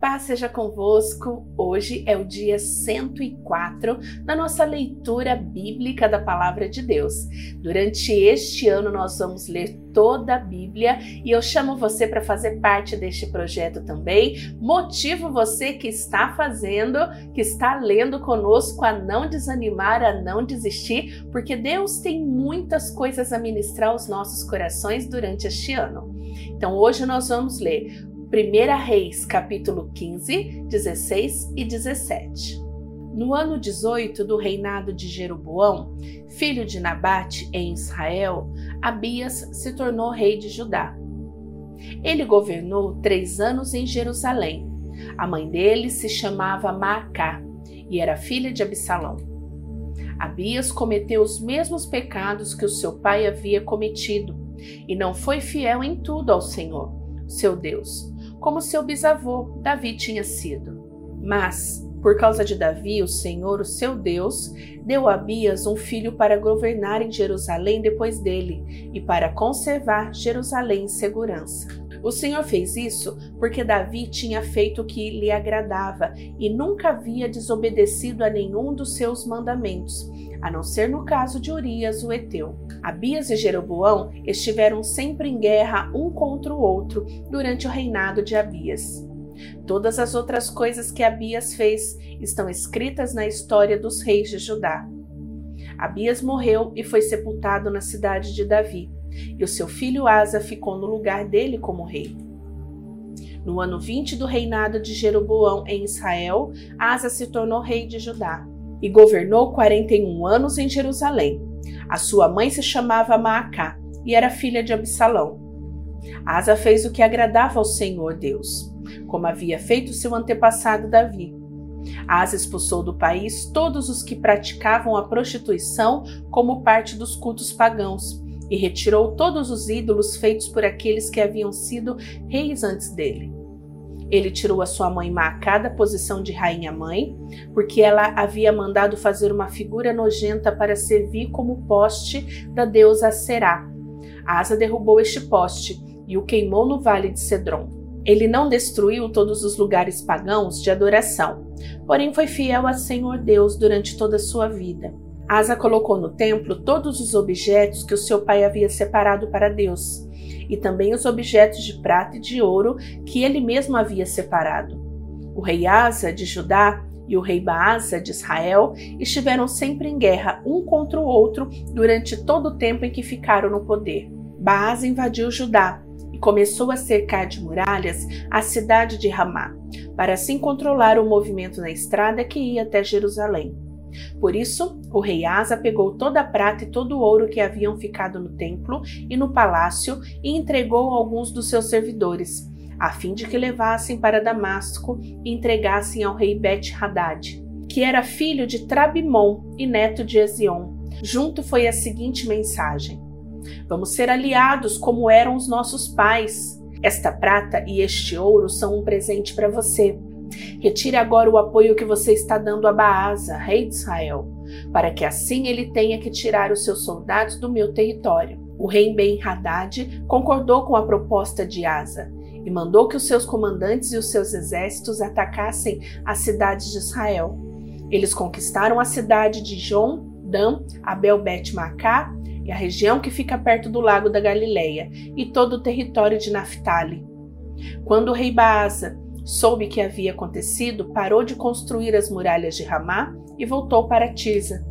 Paz seja convosco. Hoje é o dia 104 da nossa leitura bíblica da Palavra de Deus. Durante este ano, nós vamos ler toda a Bíblia e eu chamo você para fazer parte deste projeto também. Motivo você que está fazendo, que está lendo conosco a não desanimar, a não desistir, porque Deus tem muitas coisas a ministrar aos nossos corações durante este ano. Então, hoje nós vamos ler 1 Reis, capítulo 15, 16 e 17. No ano 18 do reinado de Jeroboão, filho de Nabate em Israel, Abias se tornou rei de Judá. Ele governou três anos em Jerusalém. A mãe dele se chamava Maacá e era filha de Absalão. Abias cometeu os mesmos pecados que o seu pai havia cometido e não foi fiel em tudo ao Senhor, seu Deus, como seu bisavô Davi tinha sido. Mas, por causa de Davi, o Senhor, o seu Deus, deu a Abias um filho para governar em Jerusalém depois dele e para conservar Jerusalém em segurança. O Senhor fez isso porque Davi tinha feito o que lhe agradava e nunca havia desobedecido a nenhum dos seus mandamentos, a não ser no caso de Urias, o Eteu. Abias e Jeroboão estiveram sempre em guerra um contra o outro durante o reinado de Abias. Todas as outras coisas que Abias fez estão escritas na história dos reis de Judá. Abias morreu e foi sepultado na cidade de Davi, e o seu filho Asa ficou no lugar dele como rei. No ano 20 do reinado de Jeroboão em Israel, Asa se tornou rei de Judá e governou 41 anos em Jerusalém. A sua mãe se chamava Maacá e era filha de Absalão. Asa fez o que agradava ao Senhor Deus, como havia feito seu antepassado Davi. Asa expulsou do país todos os que praticavam a prostituição como parte dos cultos pagãos e retirou todos os ídolos feitos por aqueles que haviam sido reis antes dele. Ele tirou a sua mãe Maacá da posição de rainha-mãe, porque ela havia mandado fazer uma figura nojenta para servir como poste da deusa Será. Asa derrubou este poste e o queimou no vale de Cedron. Ele não destruiu todos os lugares pagãos de adoração, porém foi fiel a Senhor Deus durante toda a sua vida. Asa colocou no templo todos os objetos que o seu pai havia separado para Deus, e também os objetos de prata e de ouro que ele mesmo havia separado. O rei Asa de Judá e o rei Baasa de Israel estiveram sempre em guerra um contra o outro durante todo o tempo em que ficaram no poder. Baasa invadiu Judá e começou a cercar de muralhas a cidade de Ramá, para assim controlar o movimento na estrada que ia até Jerusalém. Por isso, o rei Asa pegou toda a prata e todo o ouro que haviam ficado no templo e no palácio e entregou alguns dos seus servidores, a fim de que levassem para Damasco e entregassem ao rei Bet-Hadad, que era filho de Trabimon e neto de Ezion. Junto foi a seguinte mensagem: Vamos ser aliados como eram os nossos pais. Esta prata e este ouro são um presente para você. Retire agora o apoio que você está dando a Baasa, rei de Israel, para que assim ele tenha que tirar os seus soldados do meu território. O rei Ben-Hadad concordou com a proposta de Asa e mandou que os seus comandantes e os seus exércitos atacassem as cidades de Israel. Eles conquistaram a cidade de Jon, Dan, Abel-Bet-Macá e a região que fica perto do lago da Galileia e todo o território de Naphtali. Quando o rei Baasa soube que havia acontecido, parou de construir as muralhas de Ramá e voltou para Tisa.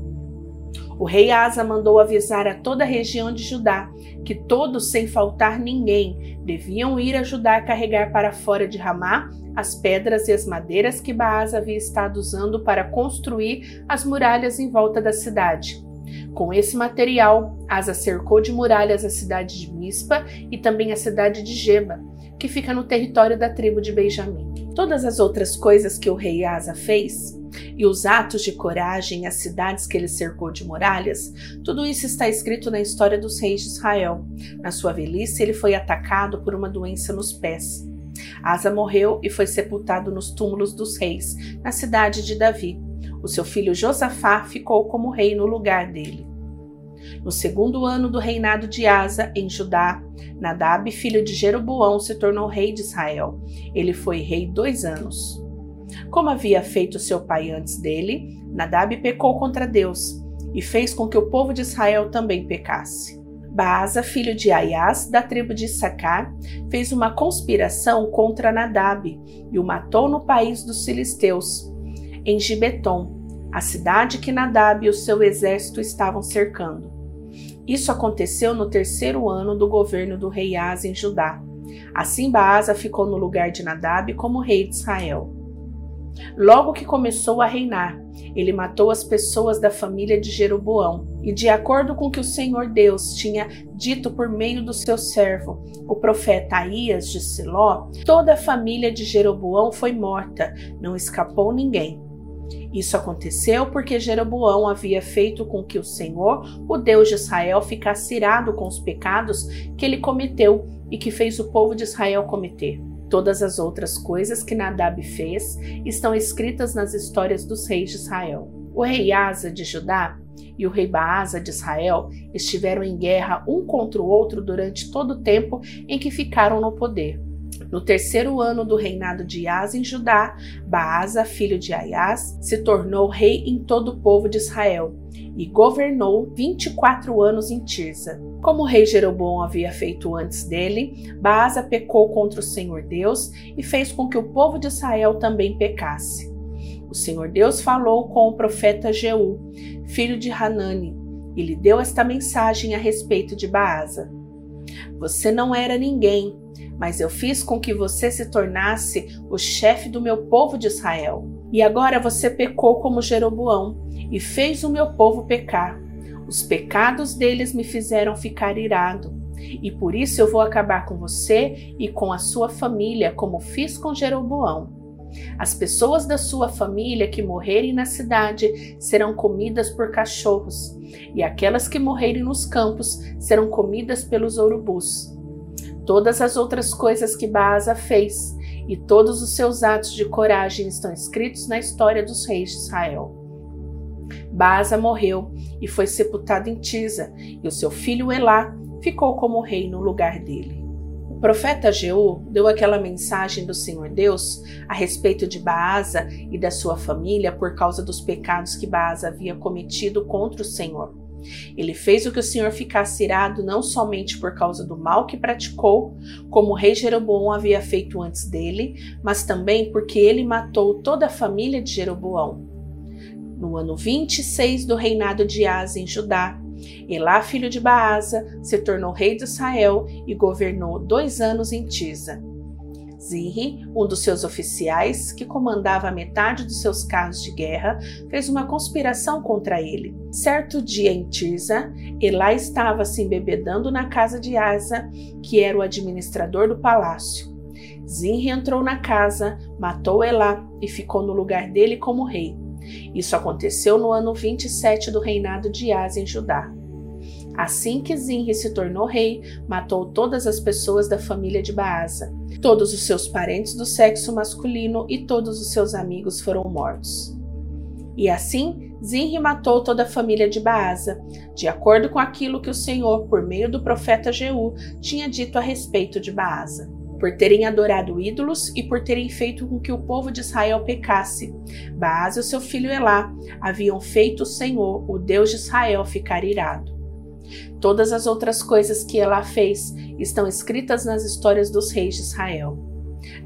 O rei Asa mandou avisar a toda a região de Judá que todos, sem faltar ninguém, deviam ir ajudar a carregar para fora de Ramá as pedras e as madeiras que Baás havia estado usando para construir as muralhas em volta da cidade. Com esse material, Asa cercou de muralhas a cidade de Mispa e também a cidade de Geba, que fica no território da tribo de Benjamim. Todas as outras coisas que o rei Asa fez, e os atos de coragem as cidades que ele cercou de muralhas, tudo isso está escrito na história dos reis de Israel. Na sua velhice, ele foi atacado por uma doença nos pés. Asa morreu e foi sepultado nos túmulos dos reis, na cidade de Davi. O seu filho Josafá ficou como rei no lugar dele. No segundo ano do reinado de Asa em Judá, Nadab, filho de Jeroboão, se tornou rei de Israel. Ele foi rei dois anos. Como havia feito seu pai antes dele, Nadab pecou contra Deus e fez com que o povo de Israel também pecasse. Baasa, filho de Aias, da tribo de Sacar, fez uma conspiração contra Nadab e o matou no país dos filisteus, em Gibeton, a cidade que Nadab e o seu exército estavam cercando. Isso aconteceu no terceiro ano do governo do rei Asa em Judá. Assim Baasa ficou no lugar de Nadab como rei de Israel. Logo que começou a reinar, ele matou as pessoas da família de Jeroboão, e de acordo com o que o Senhor Deus tinha dito por meio do seu servo, o profeta Aías de Siló, toda a família de Jeroboão foi morta, não escapou ninguém. Isso aconteceu porque Jeroboão havia feito com que o Senhor, o Deus de Israel, ficasse irado com os pecados que ele cometeu e que fez o povo de Israel cometer. Todas as outras coisas que Nadab fez estão escritas nas histórias dos reis de Israel. O rei Asa de Judá e o rei Baasa de Israel estiveram em guerra um contra o outro durante todo o tempo em que ficaram no poder. No terceiro ano do reinado de Asa em Judá, Baasa, filho de Aias, se tornou rei em todo o povo de Israel e governou 24 anos em Tirza. Como o rei Jeroboão havia feito antes dele, Baasa pecou contra o Senhor Deus e fez com que o povo de Israel também pecasse. O Senhor Deus falou com o profeta Jeú, filho de Hanani, e lhe deu esta mensagem a respeito de Baasa. Você não era ninguém, mas eu fiz com que você se tornasse o chefe do meu povo de Israel. E agora você pecou como Jeroboão e fez o meu povo pecar. Os pecados deles me fizeram ficar irado. E por isso eu vou acabar com você e com a sua família, como fiz com Jeroboão. As pessoas da sua família que morrerem na cidade serão comidas por cachorros, e aquelas que morrerem nos campos serão comidas pelos urubus todas as outras coisas que Baasa fez e todos os seus atos de coragem estão escritos na história dos reis de Israel. Baasa morreu e foi sepultado em Tisa, e o seu filho Elá ficou como rei no lugar dele. O profeta Jeú deu aquela mensagem do Senhor Deus a respeito de Baasa e da sua família por causa dos pecados que Baasa havia cometido contra o Senhor. Ele fez o que o Senhor ficasse irado não somente por causa do mal que praticou, como o rei Jeroboão havia feito antes dele, mas também porque ele matou toda a família de Jeroboão. No ano 26 do reinado de Asa em Judá, Elá, filho de Baasa, se tornou rei de Israel e governou dois anos em Tisa. Zinri, um dos seus oficiais, que comandava metade dos seus carros de guerra, fez uma conspiração contra ele. Certo dia em Tirza, Elá estava se embebedando na casa de Asa, que era o administrador do palácio. Zinri entrou na casa, matou Elá e ficou no lugar dele como rei. Isso aconteceu no ano 27 do reinado de Asa em Judá. Assim que Zinri se tornou rei, matou todas as pessoas da família de Baasa. Todos os seus parentes do sexo masculino e todos os seus amigos foram mortos. E assim, Zinri matou toda a família de Baasa, de acordo com aquilo que o Senhor, por meio do profeta Jeú, tinha dito a respeito de Baasa. Por terem adorado ídolos e por terem feito com que o povo de Israel pecasse, Baasa e seu filho Elá haviam feito o Senhor, o Deus de Israel, ficar irado. Todas as outras coisas que ela fez estão escritas nas histórias dos reis de Israel.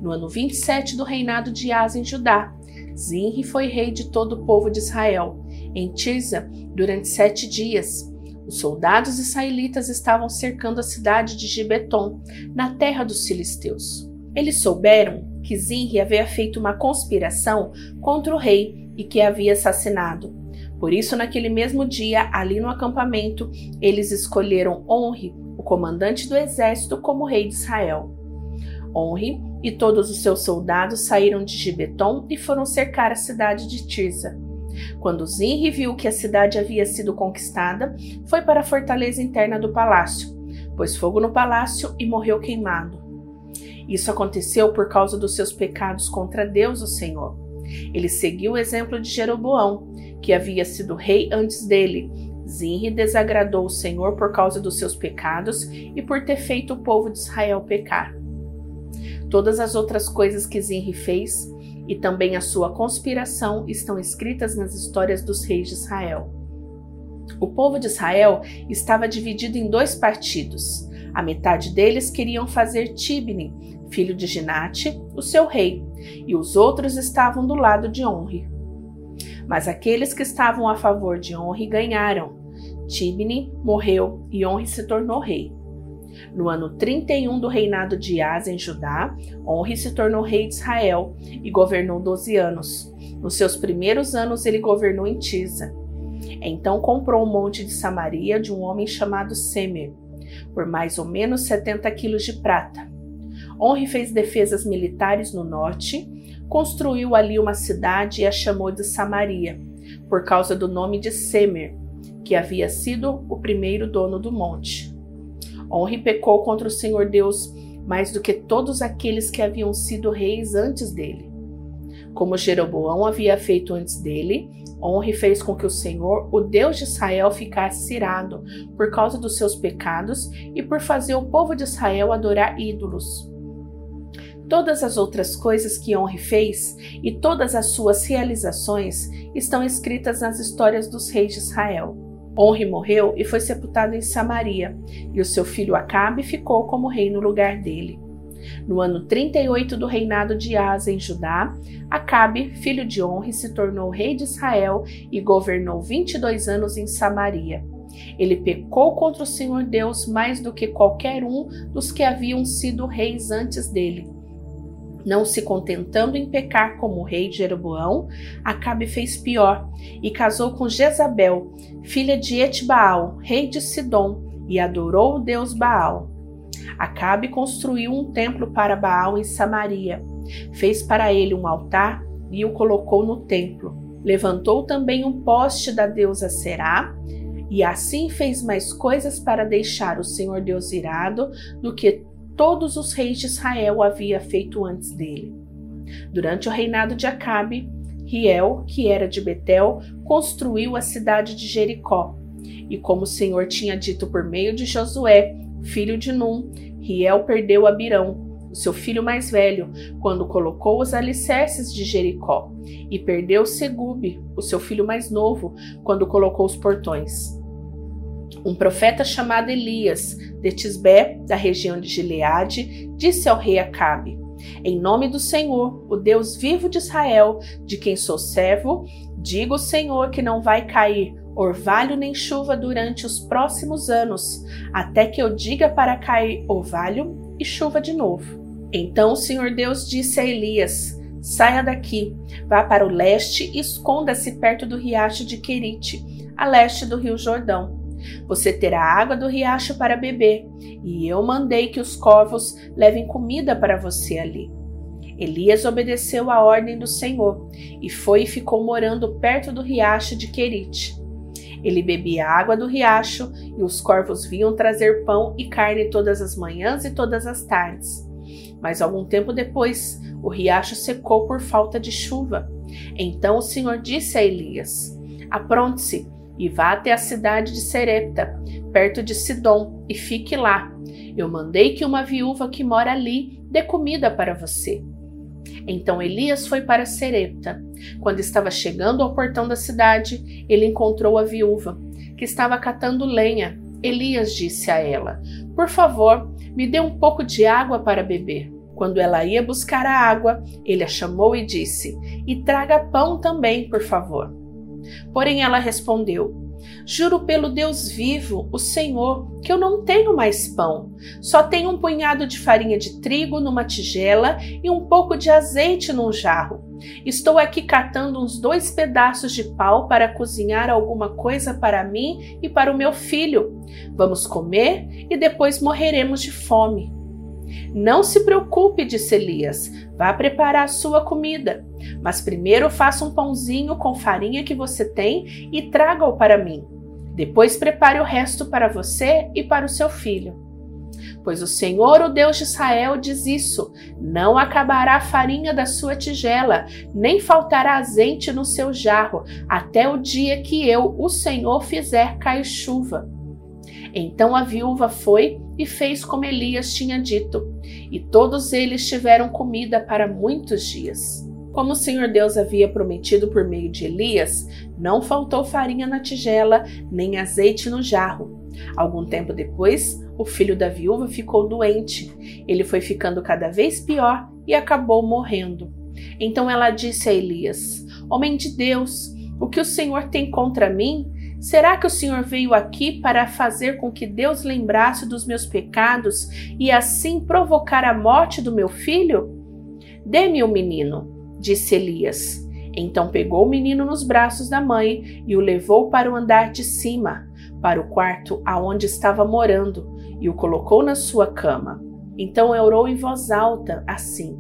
No ano 27 do reinado de Asa em Judá, Zinri foi rei de todo o povo de Israel. Em Tirza, durante sete dias, os soldados israelitas estavam cercando a cidade de Gibeton, na terra dos filisteus. Eles souberam que Zinri havia feito uma conspiração contra o rei e que havia assassinado. Por isso, naquele mesmo dia, ali no acampamento, eles escolheram Onre, o comandante do exército, como rei de Israel. Onre e todos os seus soldados saíram de Gibeton e foram cercar a cidade de Tirza. Quando Zinri viu que a cidade havia sido conquistada, foi para a fortaleza interna do palácio, pôs fogo no palácio e morreu queimado. Isso aconteceu por causa dos seus pecados contra Deus, o Senhor. Ele seguiu o exemplo de Jeroboão, que havia sido rei antes dele. Zinri desagradou o Senhor por causa dos seus pecados e por ter feito o povo de Israel pecar. Todas as outras coisas que Zinri fez e também a sua conspiração estão escritas nas histórias dos reis de Israel. O povo de Israel estava dividido em dois partidos. A metade deles queriam fazer Tibni, filho de Ginate, o seu rei, e os outros estavam do lado de Honre. Mas aqueles que estavam a favor de Honre ganharam. Tibni morreu e Honre se tornou rei. No ano 31 do reinado de Asa em Judá, Honre se tornou rei de Israel e governou 12 anos. Nos seus primeiros anos ele governou em Tisa. Então comprou um monte de Samaria de um homem chamado Semer, por mais ou menos 70 quilos de prata. Honre fez defesas militares no norte, construiu ali uma cidade e a chamou de Samaria, por causa do nome de Semer, que havia sido o primeiro dono do monte. Honre pecou contra o Senhor Deus mais do que todos aqueles que haviam sido reis antes dele. Como Jeroboão havia feito antes dele, Honre fez com que o Senhor, o Deus de Israel, ficasse irado por causa dos seus pecados e por fazer o povo de Israel adorar ídolos. Todas as outras coisas que Honre fez e todas as suas realizações estão escritas nas histórias dos reis de Israel. Honre morreu e foi sepultado em Samaria, e o seu filho Acabe ficou como rei no lugar dele. No ano 38 do reinado de Asa em Judá, Acabe, filho de Honre, se tornou rei de Israel e governou 22 anos em Samaria. Ele pecou contra o Senhor Deus mais do que qualquer um dos que haviam sido reis antes dele não se contentando em pecar como o rei Jeroboão, Acabe fez pior e casou com Jezabel, filha de Etbaal, rei de Sidom, e adorou o deus Baal. Acabe construiu um templo para Baal em Samaria, fez para ele um altar e o colocou no templo. Levantou também um poste da deusa Será, e assim fez mais coisas para deixar o Senhor Deus irado do que todos os reis de Israel havia feito antes dele. Durante o reinado de Acabe, Riel, que era de Betel, construiu a cidade de Jericó. E como o Senhor tinha dito por meio de Josué, filho de Num, Riel perdeu Abirão, o seu filho mais velho, quando colocou os alicerces de Jericó, e perdeu Segube, o seu filho mais novo, quando colocou os portões. Um profeta chamado Elias, de Tisbé, da região de Gileade, disse ao rei Acabe: Em nome do Senhor, o Deus vivo de Israel, de quem sou servo, digo ao Senhor que não vai cair orvalho nem chuva durante os próximos anos, até que eu diga para cair orvalho e chuva de novo. Então o Senhor Deus disse a Elias: Saia daqui, vá para o leste e esconda-se perto do riacho de Querite, a leste do rio Jordão. Você terá água do riacho para beber, e eu mandei que os corvos levem comida para você ali. Elias obedeceu à ordem do Senhor e foi e ficou morando perto do riacho de Querite. Ele bebia água do riacho e os corvos vinham trazer pão e carne todas as manhãs e todas as tardes. Mas algum tempo depois, o riacho secou por falta de chuva. Então o Senhor disse a Elias: Apronte-se e vá até a cidade de Serepta, perto de Sidom, e fique lá. Eu mandei que uma viúva que mora ali dê comida para você. Então Elias foi para Serepta. Quando estava chegando ao portão da cidade, ele encontrou a viúva, que estava catando lenha. Elias disse a ela: Por favor, me dê um pouco de água para beber. Quando ela ia buscar a água, ele a chamou e disse: E traga pão também, por favor. Porém ela respondeu: Juro pelo Deus vivo, o Senhor, que eu não tenho mais pão. Só tenho um punhado de farinha de trigo numa tigela e um pouco de azeite num jarro. Estou aqui catando uns dois pedaços de pau para cozinhar alguma coisa para mim e para o meu filho. Vamos comer e depois morreremos de fome. Não se preocupe, disse Elias. Vá preparar a sua comida. Mas primeiro faça um pãozinho com farinha que você tem e traga-o para mim. Depois prepare o resto para você e para o seu filho. Pois o Senhor, o Deus de Israel, diz isso: não acabará a farinha da sua tigela, nem faltará azeite no seu jarro, até o dia que eu, o Senhor, fizer cair chuva. Então a viúva foi e fez como Elias tinha dito, e todos eles tiveram comida para muitos dias. Como o Senhor Deus havia prometido por meio de Elias, não faltou farinha na tigela, nem azeite no jarro. Algum tempo depois, o filho da viúva ficou doente. Ele foi ficando cada vez pior e acabou morrendo. Então ela disse a Elias: Homem de Deus, o que o Senhor tem contra mim? Será que o Senhor veio aqui para fazer com que Deus lembrasse dos meus pecados e assim provocar a morte do meu filho? Dê-me o menino, disse Elias. Então pegou o menino nos braços da mãe e o levou para o andar de cima, para o quarto aonde estava morando, e o colocou na sua cama. Então orou em voz alta, assim: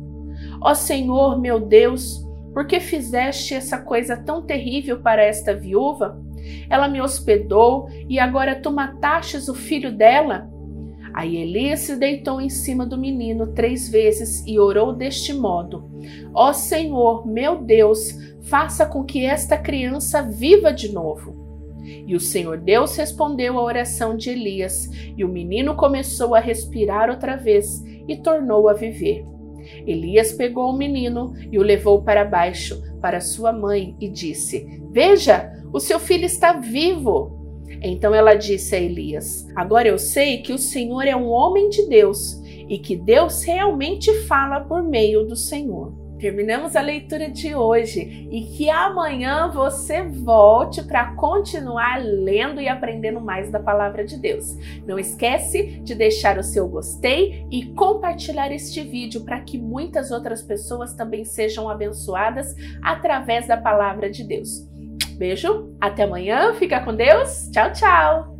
Ó Senhor, meu Deus, por que fizeste essa coisa tão terrível para esta viúva? Ela me hospedou e agora tu matastes o filho dela? Aí Elias se deitou em cima do menino três vezes e orou deste modo: Ó Senhor, meu Deus, faça com que esta criança viva de novo. E o Senhor Deus respondeu à oração de Elias, e o menino começou a respirar outra vez e tornou a viver. Elias pegou o menino e o levou para baixo, para sua mãe, e disse: Veja, o seu filho está vivo. Então ela disse a Elias: Agora eu sei que o Senhor é um homem de Deus e que Deus realmente fala por meio do Senhor. Terminamos a leitura de hoje e que amanhã você volte para continuar lendo e aprendendo mais da palavra de Deus. Não esquece de deixar o seu gostei e compartilhar este vídeo para que muitas outras pessoas também sejam abençoadas através da palavra de Deus. Beijo, até amanhã, fica com Deus, tchau, tchau!